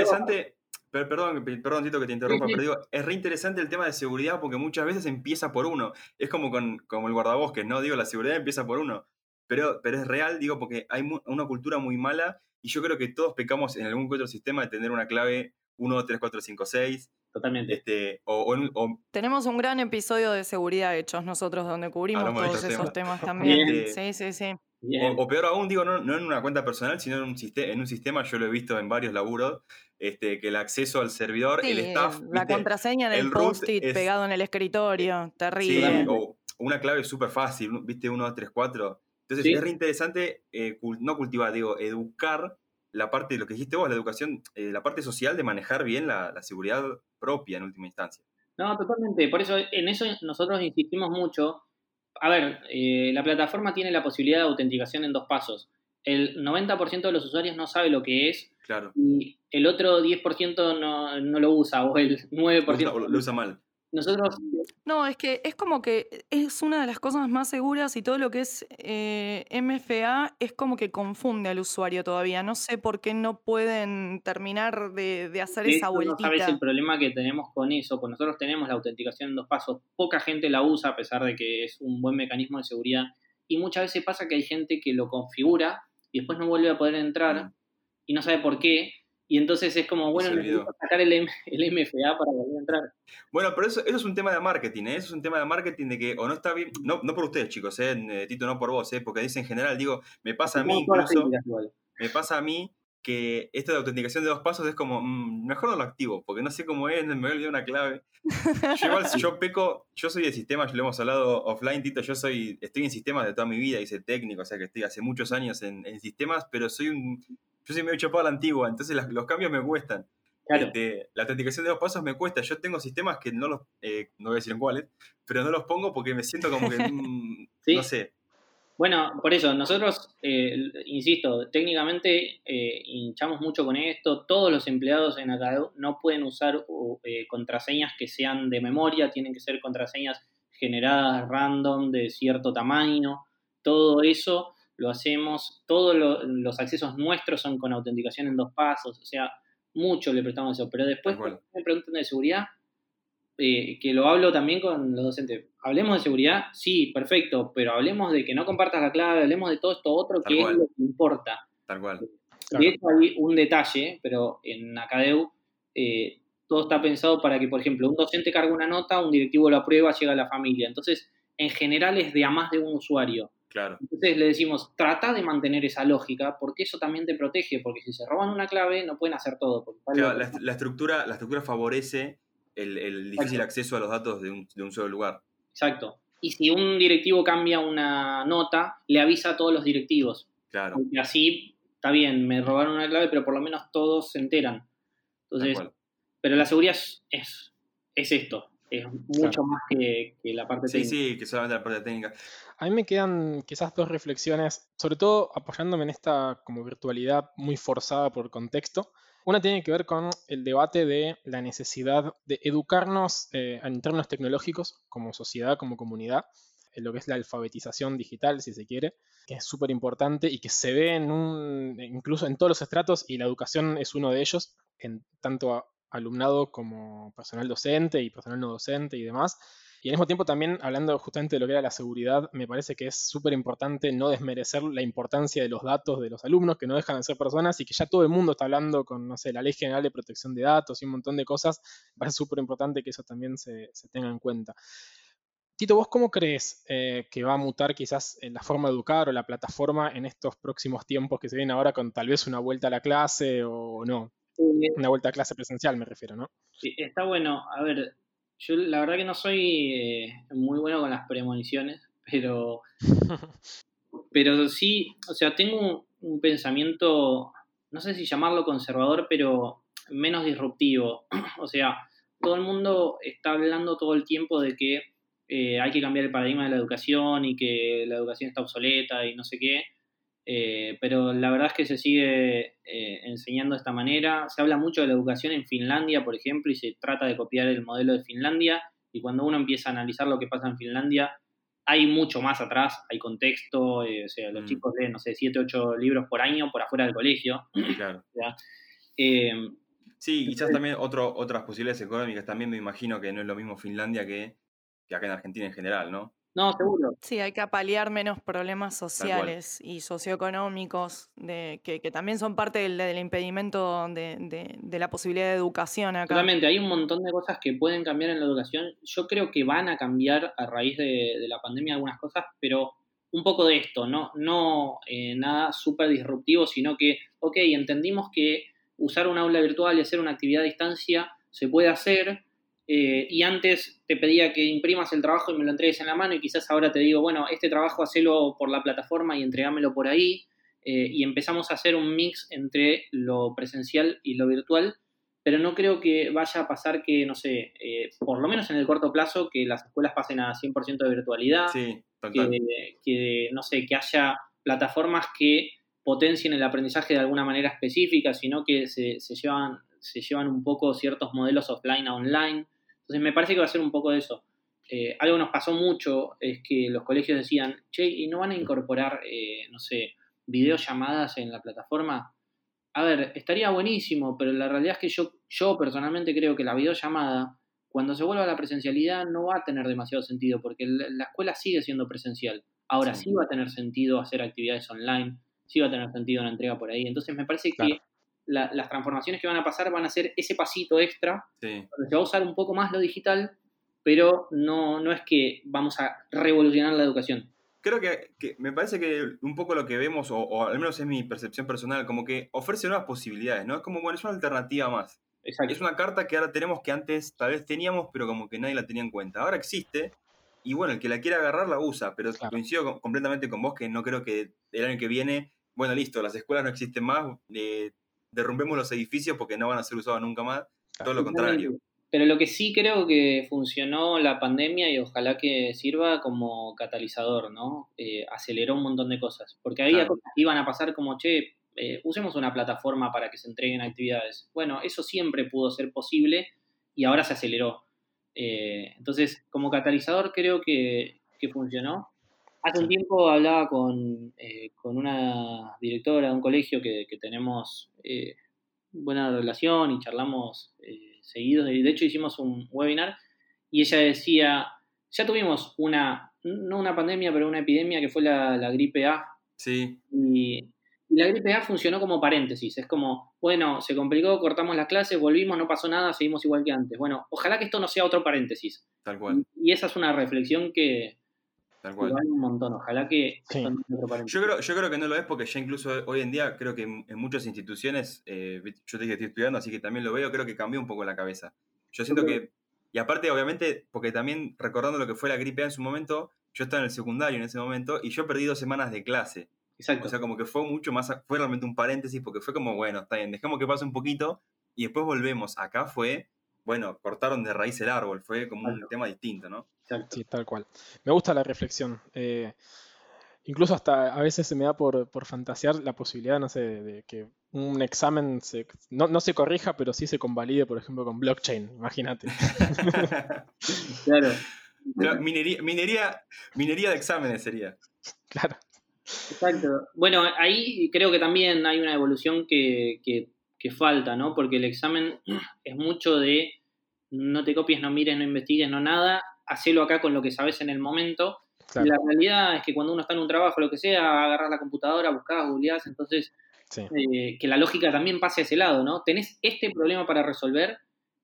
interesante, per- perdón, pe- perdón Tito que te interrumpa, Sí, sí. pero digo, es re interesante el tema de seguridad porque muchas veces empieza por uno. Es como con como el guardabosques, ¿no? Digo, la seguridad empieza por uno. Pero, pero es real, digo, porque hay mu- una cultura muy mala y yo creo que todos pecamos en algún otro sistema de tener una clave 1, 3, 4, 5, 6. Totalmente. Este, o, o en un- o- Tenemos un gran episodio de seguridad hechos nosotros, donde cubrimos todos esos temas. temas también. Este, Sí, sí, sí. Bien. O, o peor aún, digo, no, no en una cuenta personal, sino en un, sistema, en un sistema, yo lo he visto en varios laburos, este, que el acceso al servidor, Sí, el staff, la ¿viste? contraseña en el, el root post-it es- pegado en el escritorio. Sí, Terrible. o una clave súper fácil. ¿viste? 1, 2, 3, 4. Entonces Sí. es re interesante, eh, cul- no cultivar, digo, educar la parte de lo que dijiste vos, la educación, eh, la parte social de manejar bien la, la seguridad propia en última instancia. No, totalmente. Por eso, en eso nosotros insistimos mucho. A ver, eh, la plataforma tiene la posibilidad de autenticación en dos pasos. El 90% de los usuarios no sabe lo que es Claro. y el otro 10% no, no lo usa, o el 9%. Lo, usa- lo usa mal. Nosotros, No, es que es como que es una de las cosas más seguras y todo lo que es eh, MFA es como que confunde al usuario todavía. No sé por qué no pueden terminar de, de hacer de esa hecho, no vueltita. sabes el problema que tenemos con eso. Pues nosotros tenemos la autenticación en dos pasos. Poca gente la usa, a pesar de que es un buen mecanismo de seguridad. Y muchas veces pasa que hay gente que lo configura y después no vuelve a poder entrar Mm. y no sabe por qué. Y entonces es como, bueno, necesito sacar el, M- el MFA para volver a entrar. Bueno, pero eso, eso es un tema de marketing, ¿eh? Eso es un tema de marketing de que o no está bien, no, no por ustedes chicos, ¿eh? Eh, Tito, no por vos, ¿eh? Porque dice en general, digo, me pasa a mí incluso, me pasa a mí que esto de autenticación de dos pasos es como, mm, mejor no lo activo, porque no sé cómo es, me voy a olvidar una clave. Yo igual, si yo peco, yo soy de sistemas, lo hemos hablado offline, Tito, yo soy, estoy en sistemas de toda mi vida, hice técnico, o sea que estoy hace muchos años en, en sistemas, pero soy un, yo soy medio chapado a la antigua, entonces las- los cambios me cuestan. Claro. Este, la autenticación de dos pasos me cuesta. Yo tengo sistemas que no los, eh, no voy a decir en cuáles, pero no los pongo porque me siento como que, mm, Sí. no sé. Bueno, por eso, nosotros, eh, insisto, técnicamente eh, hinchamos mucho con esto. Todos los empleados en Acadeu no pueden usar eh, contraseñas que sean de memoria, tienen que ser contraseñas generadas random de cierto tamaño. Todo eso lo hacemos, todos lo- los accesos nuestros son con autenticación en dos pasos, o sea, mucho le prestamos eso. Pero después, cuando me preguntan de seguridad, eh, que lo hablo también con los docentes. Hablemos de seguridad, sí, perfecto, pero hablemos de que no compartas la clave, hablemos de todo esto otro Tal que cual. es lo que importa. Tal cual. Claro. De hecho, hay un detalle, pero en Acadeu eh, todo está pensado para que, por ejemplo, un docente cargue una nota, un directivo lo aprueba, llega a la familia. Entonces, en general es de a más de un usuario. Claro. Entonces le decimos, trata de mantener esa lógica, porque eso también te protege, porque si se roban una clave no pueden hacer todo. Claro, la, la estructura, la estructura favorece el, el difícil acceso a los datos de un, de un solo lugar. Exacto. Y si un directivo cambia una nota, le avisa a todos los directivos. Claro, Porque así, está bien, me robaron una clave, pero por lo menos todos se enteran. Entonces, pero la seguridad es, es, es esto, es mucho Claro. más que, que la parte Sí, técnica. sí, que solamente la parte técnica. A mí me quedan quizás dos reflexiones, sobre todo apoyándome en esta como virtualidad muy forzada por contexto. Una tiene que ver con el debate de la necesidad de educarnos eh, en términos tecnológicos como sociedad, como comunidad, en lo que es la alfabetización digital, si se quiere, que es súper importante y que se ve en un, incluso en todos los estratos y la educación es uno de ellos, en tanto alumnado como personal docente y personal no docente y demás. Y al mismo tiempo también, hablando justamente de lo que era la seguridad, me parece que es súper importante no desmerecer la importancia de los datos de los alumnos, que no dejan de ser personas y que ya todo el mundo está hablando con, no sé, la Ley General de Protección de Datos y un montón de cosas. Me parece súper importante que eso también se, se tenga en cuenta. Tito, ¿vos cómo crees eh, que va a mutar quizás en la forma de educar o la plataforma en estos próximos tiempos que se vienen ahora con tal vez una vuelta a la clase o no? Eh, Una vuelta a clase presencial me refiero, ¿no? Sí, está bueno. A ver, yo la verdad que no soy eh, muy bueno con las premoniciones, pero, pero sí, o sea, tengo un, un pensamiento, no sé si llamarlo conservador, pero menos disruptivo. O sea, todo el mundo está hablando todo el tiempo de que eh, hay que cambiar el paradigma de la educación y que la educación está obsoleta y no sé qué. Eh, pero la verdad es que se sigue eh, enseñando de esta manera. Se habla mucho de la educación en Finlandia, por ejemplo, y se trata de copiar el modelo de Finlandia. Y cuando uno empieza a analizar lo que pasa en Finlandia, hay mucho más atrás, hay contexto. eh, o sea, los Mm. chicos leen, no sé, 7, 8 libros por año por afuera del colegio. Claro. Sí, quizás también otro, otras posibilidades económicas. También me imagino que no es lo mismo Finlandia que, que acá en Argentina en general, ¿no? No, seguro. Sí, hay que apalear menos problemas sociales y socioeconómicos de, que, que también son parte del, del impedimento de, de- de la posibilidad de educación acá. Totalmente, hay un montón de cosas que pueden cambiar en la educación. Yo creo que van a cambiar a raíz de, de la pandemia algunas cosas, pero un poco de esto, no, no eh, nada súper disruptivo, sino que, ok, entendimos que usar un aula virtual y hacer una actividad a distancia se puede hacer, eh, y antes te pedía que imprimas el trabajo y me lo entregues en la mano, y quizás ahora te digo, bueno, este trabajo hacelo por la plataforma y entregámelo por ahí, eh, y empezamos a hacer un mix entre lo presencial y lo virtual, pero no creo que vaya a pasar que, no sé, eh, por lo menos en el corto plazo, que las escuelas pasen a 100% de virtualidad, Sí, que, que, no sé, que haya plataformas que potencien el aprendizaje de alguna manera específica, sino que se, se llevan, se llevan un poco ciertos modelos offline a online. Entonces me parece que va a ser un poco de eso. Eh, algo nos pasó mucho es que los colegios decían, che, ¿y no van a incorporar, eh, no sé, videollamadas en la plataforma? A ver, estaría buenísimo, pero la realidad es que yo, yo personalmente creo que la videollamada, cuando se vuelva a la presencialidad, no va a tener demasiado sentido, porque la, la escuela sigue siendo presencial. Ahora sí. Sí. va a tener sentido hacer actividades online, sí va a tener sentido una entrega por ahí. Entonces me parece Claro. que la- las transformaciones que van a pasar van a ser ese pasito extra, Sí. donde se va a usar un poco más lo digital, pero no, no es que vamos a revolucionar la educación. Creo que, que me parece que un poco lo que vemos, o, o al menos es mi percepción personal, como que ofrece nuevas posibilidades, ¿no? Es como, bueno, es una alternativa más. Exacto. Es una carta que ahora tenemos que antes tal vez teníamos, pero como que nadie la tenía en cuenta. Ahora existe, y bueno, el que la quiera agarrar la usa, pero Claro. coincido completamente con vos que no creo que el año que viene, bueno, listo, las escuelas no existen más, eh, derrumbemos los edificios porque no van a ser usados nunca más. Todo lo contrario. Pero lo que sí creo que funcionó la pandemia y ojalá que sirva como catalizador, ¿no? Eh, aceleró un montón de cosas. Porque había Claro. cosas que iban a pasar como, che, eh, usemos una plataforma para que se entreguen actividades. Bueno, eso siempre pudo ser posible y ahora se aceleró. Eh, entonces, como catalizador creo que, que funcionó. Hace un tiempo hablaba con, eh, con una directora de un colegio que, que tenemos eh, buena relación y charlamos eh, seguidos. De hecho, hicimos un webinar y ella decía, ya tuvimos una, no una pandemia, pero una epidemia que fue la, la gripe A. Sí, Y, y la gripe A funcionó como paréntesis. Es como, bueno, se complicó, cortamos las clases, volvimos, no pasó nada, seguimos igual que antes. Bueno, ojalá que esto no sea otro paréntesis. tal cual. Y esa es una reflexión que, Tal cual. Un montón. Ojalá que. Sí. Yo creo, yo creo que no lo es porque ya incluso hoy en día creo que en, en muchas instituciones, eh, yo te dije que estoy estudiando, así que también lo veo, creo que cambió un poco la cabeza. Yo siento que, y aparte obviamente, porque también recordando lo que fue la gripe A en su momento, yo estaba en el secundario en ese momento y yo perdí dos semanas de clase. Exacto. O sea, como que fue mucho más, fue realmente un paréntesis porque fue como, bueno, está bien, dejemos que pase un poquito y después volvemos. Acá fue, bueno, cortaron de raíz el árbol, fue como un tema distinto, ¿no? exacto. Sí, tal cual. Me gusta la reflexión. eh, incluso hasta a veces se me da por, por fantasear la posibilidad, no sé, de, de que un examen se, no, no se corrija, pero sí se convalide, por ejemplo, con blockchain. Imagínate. Claro. Claro, minería, minería, minería de exámenes sería. claro. Exacto. Bueno, ahí creo que también hay una evolución que, que- que falta, ¿no? Porque el examen es mucho de no te copies, no mires, no investigues, no nada, hacelo acá con lo que sabes en el momento. claro. Y la realidad es que cuando uno está en un trabajo, lo que sea, agarras la computadora, buscás, googleás, entonces Sí. eh, que la lógica también pase a ese lado, ¿no? Tenés este problema para resolver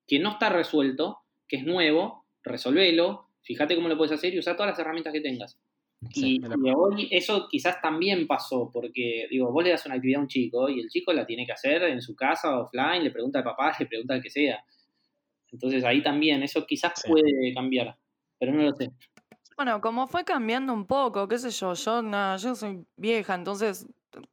que no está resuelto, que es nuevo, resolvelo, fíjate cómo lo puedes hacer y usá todas las herramientas que tengas. Sí, Y, me la- y hoy eso quizás también pasó, porque digo, vos le das una actividad a un chico y el chico la tiene que hacer en su casa, offline, le pregunta al papá, le pregunta al que sea. Entonces ahí también, eso quizás Sí. puede cambiar, pero no lo sé. Bueno, como fue cambiando un poco, qué sé yo, yo, nada, yo soy vieja, entonces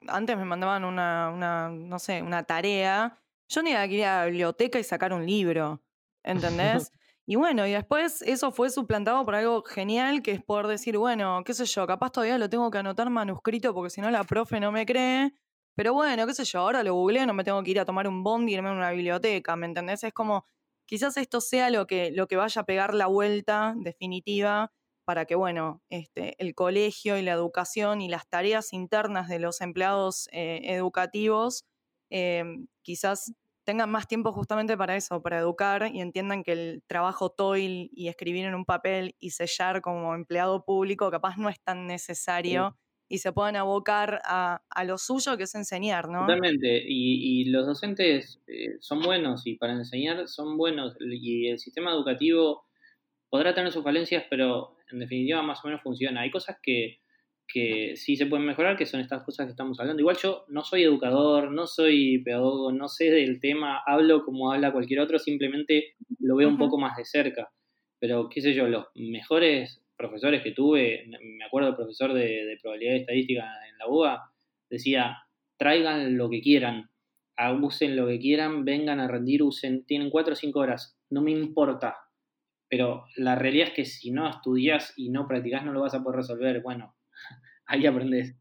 antes me mandaban una, una, no sé, una tarea. Yo tenía que ir a la biblioteca y sacar un libro, ¿entendés? y bueno, y después eso fue suplantado por algo genial, que es poder decir, bueno, qué sé yo, capaz todavía lo tengo que anotar manuscrito porque si no la profe no me cree. Pero bueno, qué sé yo, ahora lo googleé, no me tengo que ir a tomar un bondi y irme a una biblioteca, ¿me entendés? Es como, quizás esto sea lo que, lo que vaya a pegar la vuelta definitiva para que, bueno, este, el colegio y la educación y las tareas internas de los empleados eh, educativos eh, quizás tengan más tiempo justamente para eso, para educar y entiendan que el trabajo toil y escribir en un papel y sellar como empleado público capaz no es tan necesario y se puedan abocar a, a lo suyo que es enseñar, ¿no? Totalmente, y, y los docentes eh, son buenos y para enseñar son buenos y el sistema educativo podrá tener sus falencias, pero en definitiva más o menos funciona. Hay cosas que, que sí se pueden mejorar, que son estas cosas que estamos hablando. Igual yo no soy educador, no soy pedagogo, no sé del tema, hablo como habla cualquier otro, simplemente lo veo un poco más de cerca. Pero qué sé yo, los mejores profesores que tuve, me acuerdo del profesor de, de probabilidad estadística en la UBA, decía, traigan lo que quieran, ah, usen lo que quieran, vengan a rendir, usen, tienen cuatro o cinco horas, no me importa. Pero la realidad es que si no estudias y no practicas no lo vas a poder resolver. Bueno, ahí aprendes.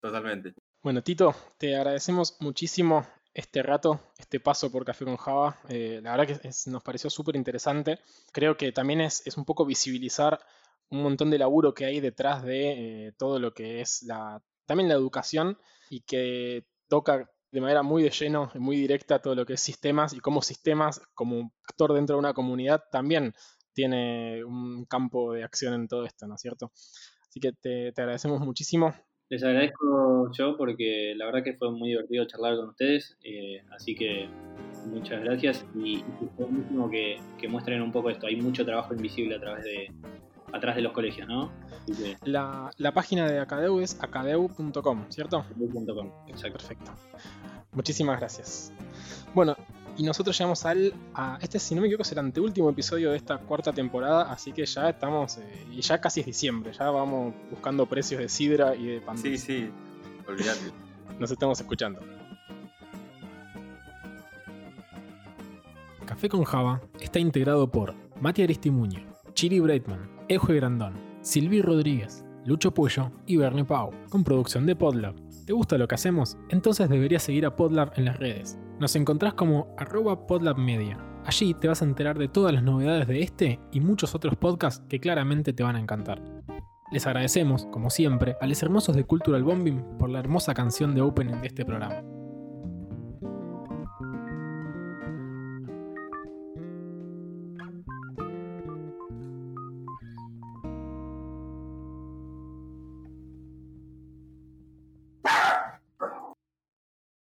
Totalmente. Bueno, Tito, te agradecemos muchísimo este rato, este paso por Café con Java. Eh, la verdad que es- nos pareció súper interesante. Creo que también es, es un poco visibilizar un montón de laburo que hay detrás de eh, todo lo que es la, también la educación y que toca de manera muy de lleno, y muy directa todo lo que es sistemas y cómo sistemas como actor dentro de una comunidad también tiene un campo de acción en todo esto, ¿no es cierto? Así que te, te agradecemos muchísimo. Les agradezco yo porque la verdad que fue muy divertido charlar con ustedes. eh, así que muchas gracias y, y buenísimo que, que muestren un poco esto. Hay mucho trabajo invisible a través de, atrás de los colegios, ¿no? Así que, La, la página de Acadeu es acadeu.com, ¿cierto? .com, exacto. Perfecto. Muchísimas gracias. Bueno, y nosotros llegamos al. A, este, si no me equivoco, es el anteúltimo episodio de esta cuarta temporada, así que ya estamos. eh, y ya casi es diciembre, ya vamos buscando precios de sidra y de pan. Sí, sí, olvídate. Nos estamos escuchando. Café con Java está integrado por Mati Aristimuño, Chiri Breitman, Ejo Grandón, Silvi Rodríguez, Lucho Puello y Bernie Pau, con producción de Podlab. ¿Te gusta lo que hacemos? Entonces deberías seguir a Podlab en las redes. Nos encontrás como arroba podlabmedia. Allí te vas a enterar de todas las novedades de este y muchos otros podcasts que claramente te van a encantar. Les agradecemos, como siempre, a los hermosos de Cultural Bombing por la hermosa canción de opening de este programa.